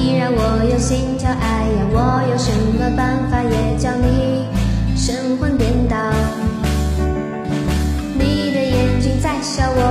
你让我有心跳，哎呀，我有什么办法也叫你神魂颠倒。你的眼睛在笑，我。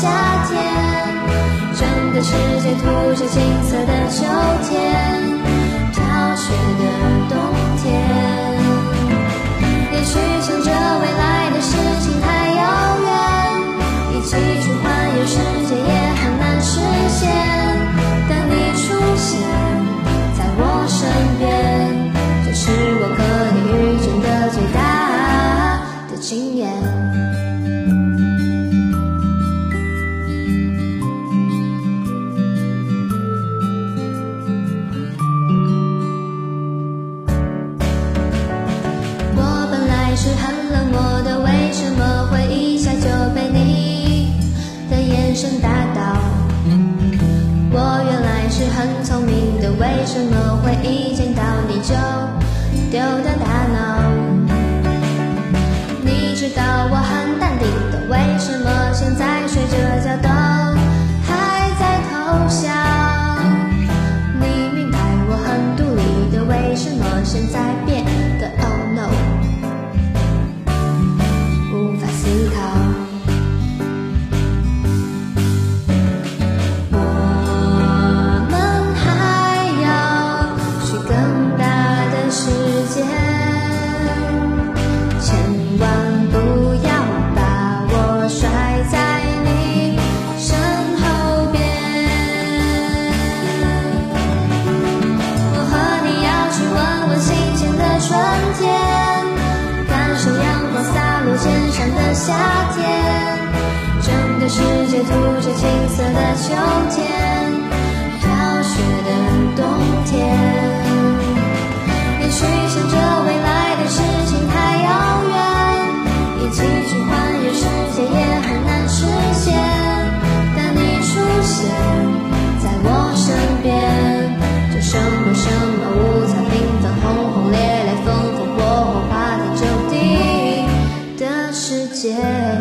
夏天整个世界涂着金色的秋天飘雪的冷漠的为什么会一下就被你的眼神打倒。我原来是很聪明的为什么会一见到你就丢掉的夏天整个世界涂着金色的秋天 Sẽ